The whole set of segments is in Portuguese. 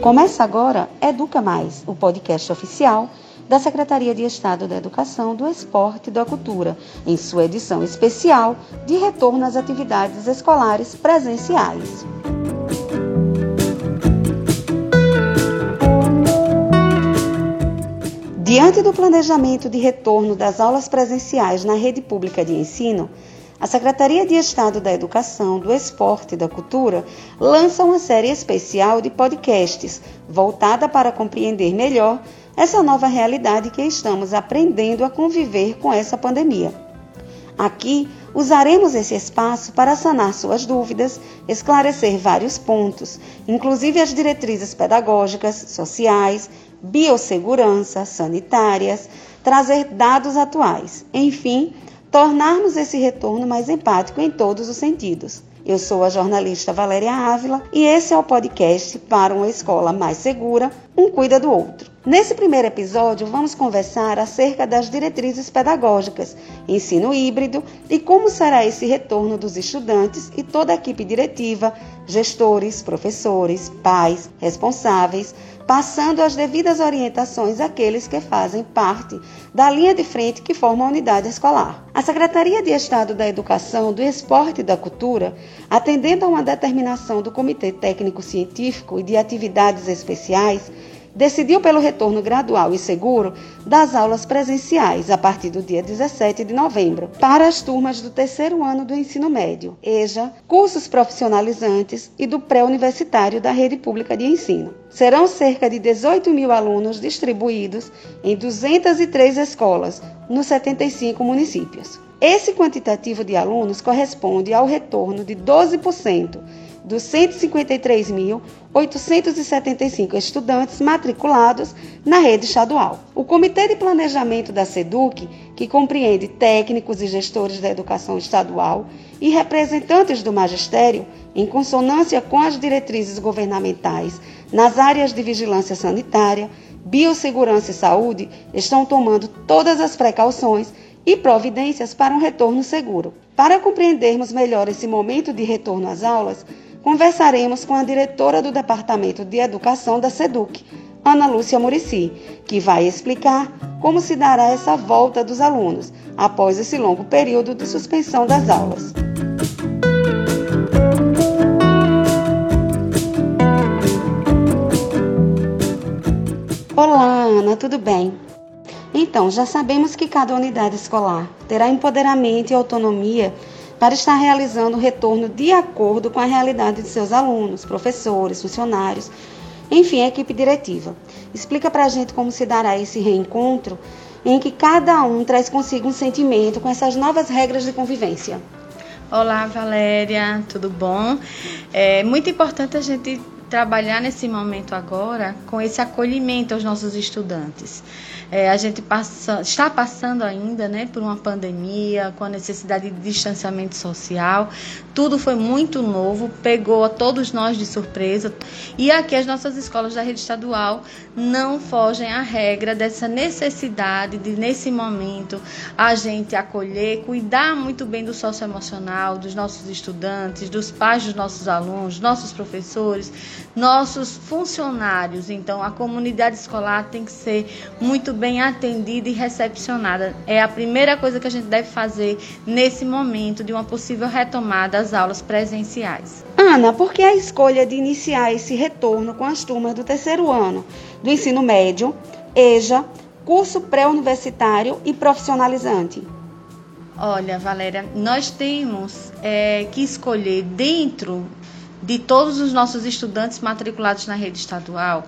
Começa agora Educa Mais, o podcast oficial da Secretaria de Estado da Educação, do Esporte e da Cultura, em sua edição especial de retorno às atividades escolares presenciais. Diante do planejamento de retorno das aulas presenciais na rede pública de ensino, a Secretaria de Estado da Educação, do Esporte e da Cultura lança uma série especial de podcasts voltada para compreender melhor essa nova realidade que estamos aprendendo a conviver com essa pandemia. Aqui usaremos esse espaço para sanar suas dúvidas, esclarecer vários pontos, inclusive as diretrizes pedagógicas, sociais, biossegurança, sanitárias, trazer dados atuais, enfim, tornarmos esse retorno mais empático em todos os sentidos. Eu sou a jornalista Valéria Ávila e esse é o podcast para uma escola mais segura, um cuida do outro. Nesse primeiro episódio, vamos conversar acerca das diretrizes pedagógicas, ensino híbrido e como será esse retorno dos estudantes e toda a equipe diretiva, gestores, professores, pais, responsáveis, passando as devidas orientações àqueles que fazem parte da linha de frente que forma a unidade escolar. A Secretaria de Estado da Educação, do Esporte e da Cultura, atendendo a uma determinação do Comitê Técnico Científico e de Atividades Especiais, decidiu pelo retorno gradual e seguro das aulas presenciais a partir do dia 17 de novembro para as turmas do terceiro ano do ensino médio, EJA, cursos profissionalizantes e do pré-universitário da rede pública de ensino. Serão cerca de 18 mil alunos distribuídos em 203 escolas nos 75 municípios. Esse quantitativo de alunos corresponde ao retorno de 12% dos 153.875 estudantes matriculados na rede estadual. O Comitê de Planejamento da SEDUC, que compreende técnicos e gestores da educação estadual e representantes do magistério, em consonância com as diretrizes governamentais nas áreas de vigilância sanitária, biossegurança e saúde, estão tomando todas as precauções e providências para um retorno seguro. Para compreendermos melhor esse momento de retorno às aulas, conversaremos com a diretora do Departamento de Educação da SEDUC, Ana Lúcia Murici, que vai explicar como se dará essa volta dos alunos após esse longo período de suspensão das aulas. Olá, Ana, tudo bem? Então, já sabemos que cada unidade escolar terá empoderamento e autonomia para estar realizando o retorno de acordo com a realidade de seus alunos, professores, funcionários, enfim, a equipe diretiva. Explica para a gente como se dará esse reencontro em que cada um traz consigo um sentimento com essas novas regras de convivência. Olá, Valéria, tudo bom? É muito importante a gente trabalhar nesse momento agora com esse acolhimento aos nossos estudantes. É, a gente passa, está passando ainda né, por uma pandemia, com a necessidade de distanciamento social. Tudo foi muito novo, pegou a todos nós de surpresa. E aqui as nossas escolas da rede estadual não fogem à regra dessa necessidade de, nesse momento, a gente acolher, cuidar muito bem do socioemocional dos nossos estudantes, dos pais dos nossos alunos, nossos professores, nossos funcionários. Então, a comunidade escolar tem que ser muito bem atendida e recepcionada. É a primeira coisa que a gente deve fazer nesse momento de uma possível retomada às aulas presenciais. Ana, por que a escolha de iniciar esse retorno com as turmas do terceiro ano do ensino médio, EJA, curso pré-universitário e profissionalizante? Olha, Valéria, nós temos é, que escolher dentro de todos os nossos estudantes matriculados na rede estadual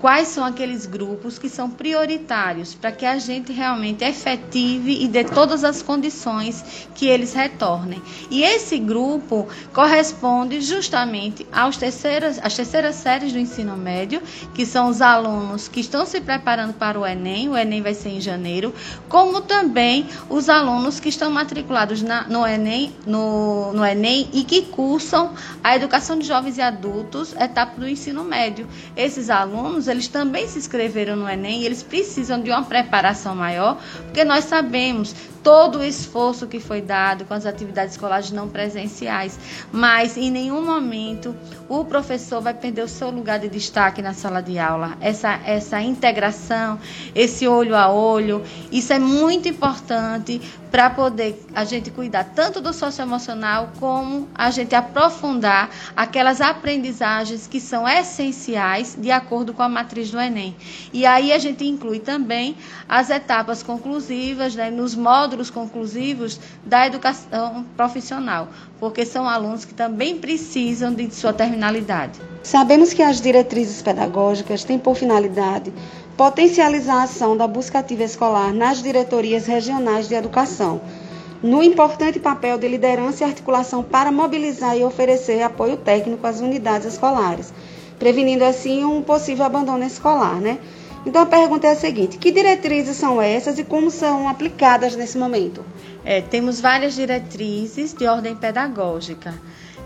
quais são aqueles grupos que são prioritários para que a gente realmente efetive e dê todas as condições que eles retornem. E esse grupo corresponde justamente aos terceiras, às terceiras séries do ensino médio, que são os alunos que estão se preparando para o Enem, o Enem vai ser em janeiro, como também os alunos que estão matriculados na, no, Enem, no, no Enem e que cursam a educação de jovens e adultos, etapa do ensino médio. Esses alunos alunos, eles também se inscreveram no Enem eles precisam de uma preparação maior, porque nós sabemos todo o esforço que foi dado com as atividades escolares não presenciais, mas em nenhum momento o professor vai perder o seu lugar de destaque na sala de aula. Essa, essa integração, esse olho a olho, isso é muito importante para poder a gente cuidar tanto do socioemocional como a gente aprofundar aquelas aprendizagens que são essenciais de acordo com a matriz do Enem. E aí a gente inclui também as etapas conclusivas, né, nos módulos conclusivos da educação profissional, porque são alunos que também precisam de sua terminalidade. Sabemos que as diretrizes pedagógicas têm por finalidade potencializar a ação da busca ativa escolar nas diretorias regionais de educação, no importante papel de liderança e articulação para mobilizar e oferecer apoio técnico às unidades escolares, prevenindo assim um possível abandono escolar, né? Então a pergunta é a seguinte: que diretrizes são essas e como são aplicadas nesse momento? É, temos várias diretrizes de ordem pedagógica.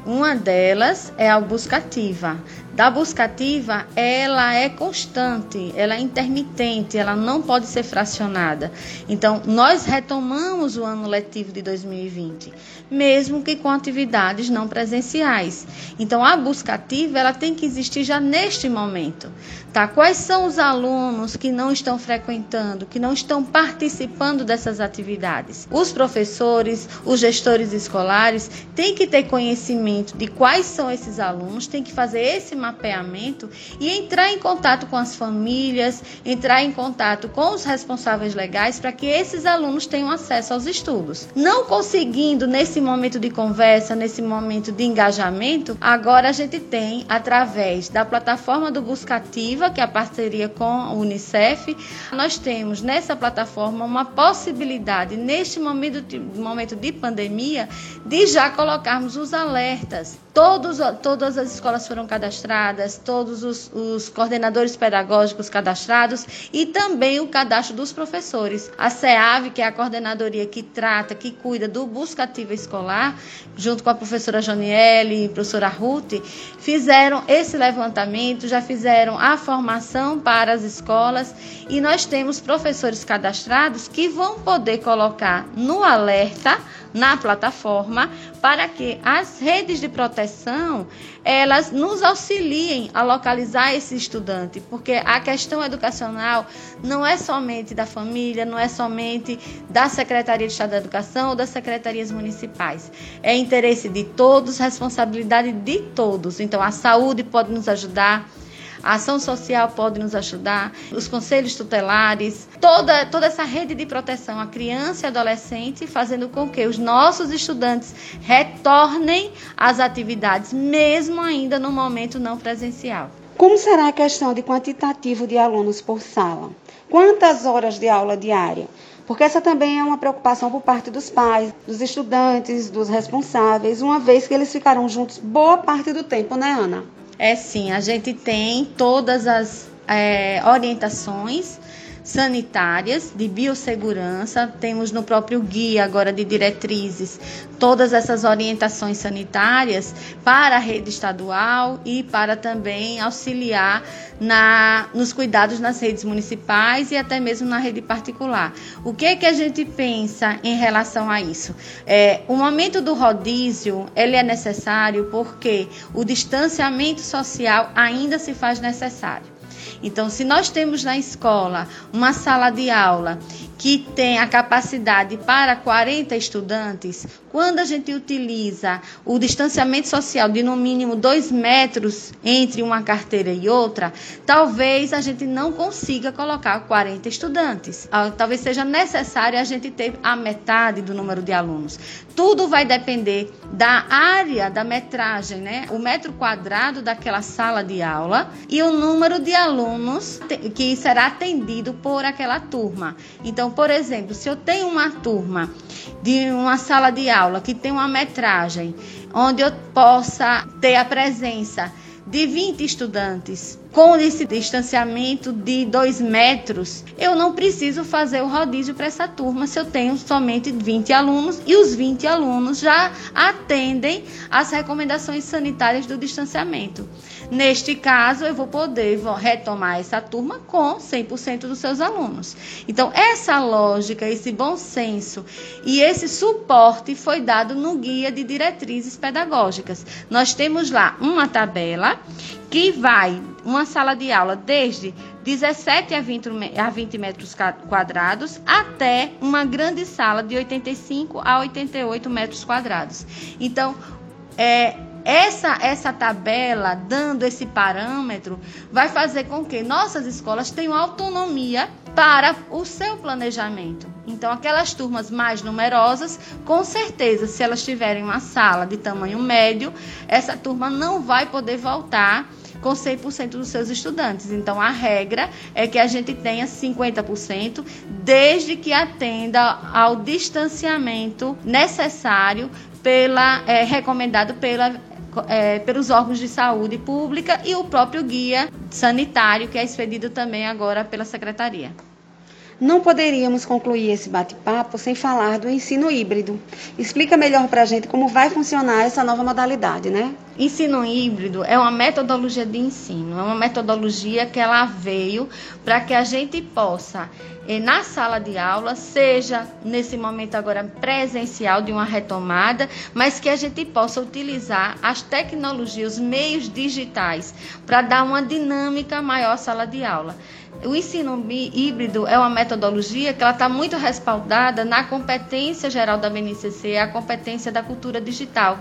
Uma delas é a buscativa. Da buscativa, ela é constante, ela é intermitente, ela não pode ser fracionada. Então, nós retomamos o ano letivo de 2020, mesmo que com atividades não presenciais. Então, a buscativa, ela tem que existir já neste momento. Tá? Quais são os alunos que não estão frequentando, que não estão participando dessas atividades? Os professores, os gestores escolares têm que ter conhecimento de quais são esses alunos, têm que fazer esse mapeamento e entrar em contato com as famílias, entrar em contato com os responsáveis legais para que esses alunos tenham acesso aos estudos. Não conseguindo nesse momento de conversa, nesse momento de engajamento, agora a gente tem através da plataforma do Buscativo que é a parceria com a Unicef, nós temos nessa plataforma uma possibilidade, neste momento de, momento de pandemia, de já colocarmos os alertas Todos, todas as escolas foram cadastradas, todos os, os, coordenadores pedagógicos cadastrados e também o cadastro dos professores. A CEAV, que é a coordenadoria que trata, que cuida do busca ativa escolar, junto com a professora Joniele e professora Ruth, fizeram esse levantamento, já fizeram a formação para as escolas e nós temos professores cadastrados que vão poder colocar no alerta na plataforma para que as redes de proteção elas nos auxiliem a localizar esse estudante, porque a questão educacional não é somente da família, não é somente da Secretaria de Estado da Educação ou das secretarias municipais. É interesse de todos, responsabilidade de todos. Então a saúde pode nos ajudar, a ação social pode nos ajudar, os conselhos tutelares, toda, toda essa rede de proteção à criança e adolescente, fazendo com que os nossos estudantes retornem às atividades, mesmo ainda no momento não presencial. Como será a questão de quantitativo de alunos por sala? Quantas horas de aula diária? Porque essa também é uma preocupação por parte dos pais, dos estudantes, dos responsáveis, uma vez que eles ficarão juntos boa parte do tempo, né, Ana? É sim, a gente tem todas as é, orientações sanitárias, de biossegurança, temos no próprio guia agora de diretrizes todas essas orientações sanitárias para a rede estadual e para também auxiliar na, nos cuidados nas redes municipais e até mesmo na rede particular. O que é que a gente pensa em relação a isso? É, o momento do rodízio ele é necessário porque o distanciamento social ainda se faz necessário. Então, se nós temos na escola uma sala de aula que tem a capacidade para 40 estudantes, quando a gente utiliza o distanciamento social de no mínimo 2 metros entre uma carteira e outra, talvez a gente não consiga colocar 40 estudantes. Ah, talvez seja necessário a gente ter a metade do número de alunos. Tudo vai depender da área, da metragem, né? O metro quadrado daquela sala de aula e o número de alunos que será atendido por aquela turma. Então, por exemplo, se eu tenho uma turma de uma sala de aula que tem uma metragem onde eu possa ter a presença de 20 estudantes com esse distanciamento de dois metros, eu não preciso fazer o rodízio para essa turma se eu tenho somente 20 alunos e os 20 alunos já atendem às recomendações sanitárias do distanciamento. Neste caso, eu vou poder retomar essa turma com 100% dos seus alunos. Então, essa lógica, esse bom senso e esse suporte foi dado no guia de diretrizes pedagógicas. Nós temos lá uma tabela que vai uma sala de aula desde 17 a 20, a 20 metros quadrados até uma grande sala de 85 a 88 metros quadrados. Então, é, essa, essa tabela, dando esse parâmetro, vai fazer com que nossas escolas tenham autonomia para o seu planejamento. Então, aquelas turmas mais numerosas, com certeza, se elas tiverem uma sala de tamanho médio, essa turma não vai poder voltar com 100% dos seus estudantes. Então, a regra é que a gente tenha 50%, desde que atenda ao distanciamento necessário pela é, recomendado pela é, pelos órgãos de saúde pública e o próprio guia sanitário, que é expedido também agora pela Secretaria. Não poderíamos concluir esse bate-papo sem falar do ensino híbrido. Explica melhor para a gente como vai funcionar essa nova modalidade, né? Ensino híbrido é uma metodologia de ensino, é uma metodologia que ela veio para que a gente possa, eh, na sala de aula, seja nesse momento agora presencial de uma retomada, mas que a gente possa utilizar as tecnologias, os meios digitais, para dar uma dinâmica maior à sala de aula. O ensino híbrido é uma metodologia que ela está muito respaldada na competência geral da BNCC, a competência da cultura digital,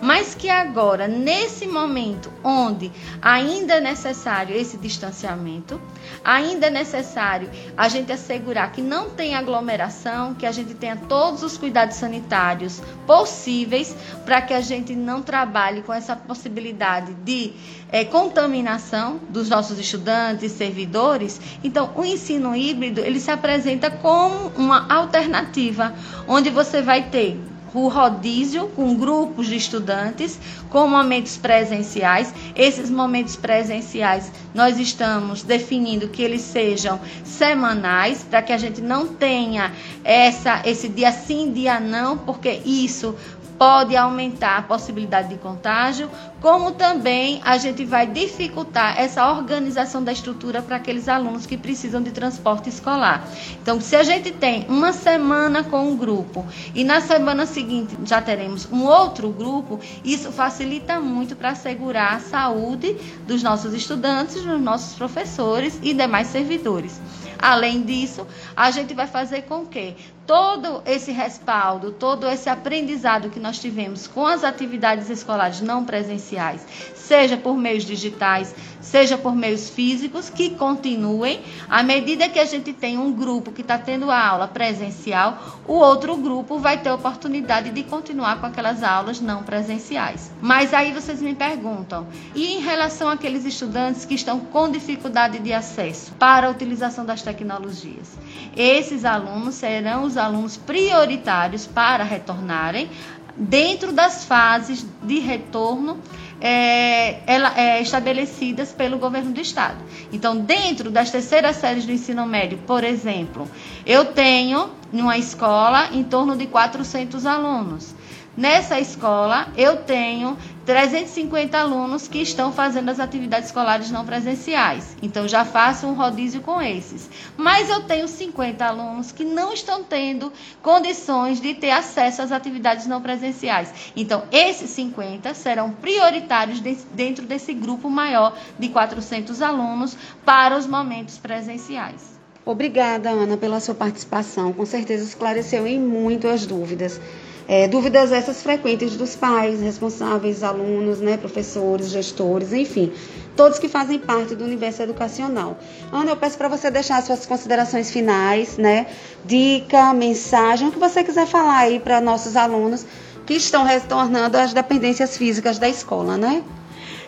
mas que agora, nesse momento onde ainda é necessário esse distanciamento, ainda é necessário a gente assegurar que não tem aglomeração, que a gente tenha todos os cuidados sanitários possíveis para que a gente não trabalhe com essa possibilidade de é, contaminação dos nossos estudantes, servidores. Então, o ensino híbrido ele se apresenta como uma alternativa, onde você vai ter o rodízio com grupos de estudantes, com momentos presenciais. Esses momentos presenciais nós estamos definindo que eles sejam semanais, para que a gente não tenha essa, esse dia sim, dia não, porque isso pode aumentar a possibilidade de contágio, como também a gente vai dificultar essa organização da estrutura para aqueles alunos que precisam de transporte escolar. Então, se a gente tem uma semana com um grupo e na semana seguinte já teremos um outro grupo, isso facilita muito para assegurar a saúde dos nossos estudantes, dos nossos professores e demais servidores. Além disso, a gente vai fazer com que todo esse respaldo, todo esse aprendizado que nós tivemos com as atividades escolares não presenciais, seja por meios digitais, seja por meios físicos, que continuem. À medida que a gente tem um grupo que está tendo a aula presencial, o outro grupo vai ter oportunidade de continuar com aquelas aulas não presenciais. Mas aí vocês me perguntam, e em relação àqueles estudantes que estão com dificuldade de acesso para a utilização das tecnologias? Esses alunos serão os alunos prioritários para retornarem dentro das fases de retorno é, ela, é, estabelecidas pelo governo do estado. Então, dentro das terceiras séries do ensino médio, por exemplo, eu tenho numa escola em torno de 400 alunos. Nessa escola, eu tenho 350 alunos que estão fazendo as atividades escolares não presenciais. Então, já faço um rodízio com esses. Mas eu tenho 50 alunos que não estão tendo condições de ter acesso às atividades não presenciais. Então, esses 50 serão prioritários dentro desse grupo maior de 400 alunos para os momentos presenciais. Obrigada, Ana, pela sua participação. Com certeza esclareceu em muito as dúvidas. É, dúvidas essas frequentes dos pais, responsáveis, alunos, né, professores, gestores, enfim, todos que fazem parte do universo educacional. Ana, eu peço para você deixar suas considerações finais, né, dica, mensagem, o que você quiser falar aí para nossos alunos que estão retornando às dependências físicas da escola, né?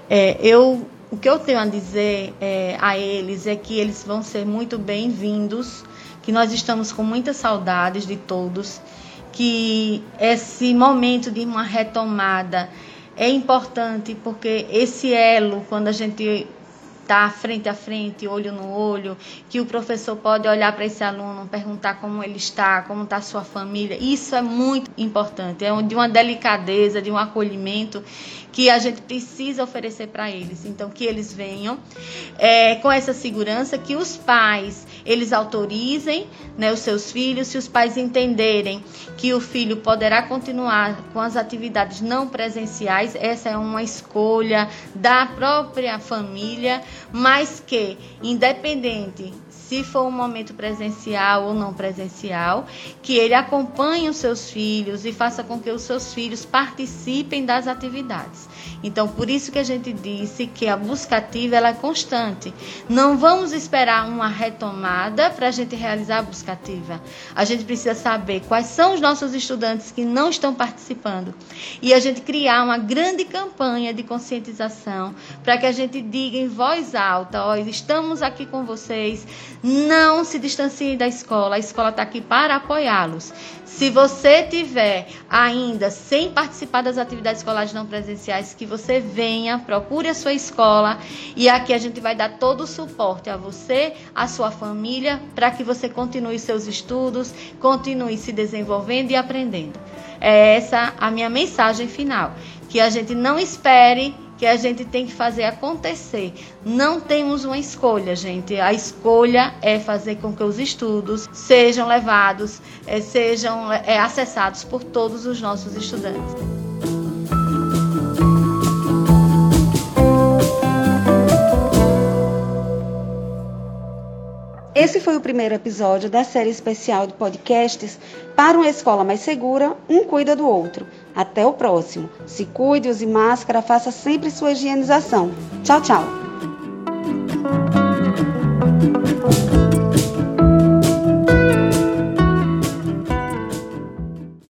É, eu, o que eu tenho a dizer é, a eles é que eles vão ser muito bem-vindos, que nós estamos com muitas saudades de todos que esse momento de uma retomada é importante porque esse elo, quando a gente tá frente a frente, olho no olho, que o professor pode olhar para esse aluno, perguntar como ele está, como está sua família. Isso é muito importante, é de uma delicadeza, de um acolhimento que a gente precisa oferecer para eles. Então, que eles venham é, com essa segurança, que os pais eles autorizem né, os seus filhos, se os pais entenderem que o filho poderá continuar com as atividades não presenciais, essa é uma escolha da própria família, mas que, independente se for um momento presencial ou não presencial, que ele acompanhe os seus filhos e faça com que os seus filhos participem das atividades. Então, por isso que a gente disse que a busca ativa ela é constante. Não vamos esperar uma retomada para a gente realizar a busca ativa. A gente precisa saber quais são os nossos estudantes que não estão participando e a gente criar uma grande campanha de conscientização para que a gente diga em voz alta: ó, estamos aqui com vocês, não se distanciem da escola, a escola está aqui para apoiá-los. Se você tiver ainda sem participar das atividades escolares não presenciais, que você venha, procure a sua escola e aqui a gente vai dar todo o suporte a você, a sua família, para que você continue seus estudos, continue se desenvolvendo e aprendendo. É essa a minha mensagem final, que a gente não espere que a gente tem que fazer acontecer. Não temos uma escolha, gente. A escolha é fazer com que os estudos sejam levados, é, sejam é, acessados por todos os nossos estudantes. Esse foi o primeiro episódio da série especial de podcasts para uma escola mais segura, um cuida do outro. Até o próximo. Se cuide, use máscara, faça sempre sua higienização. Tchau, tchau.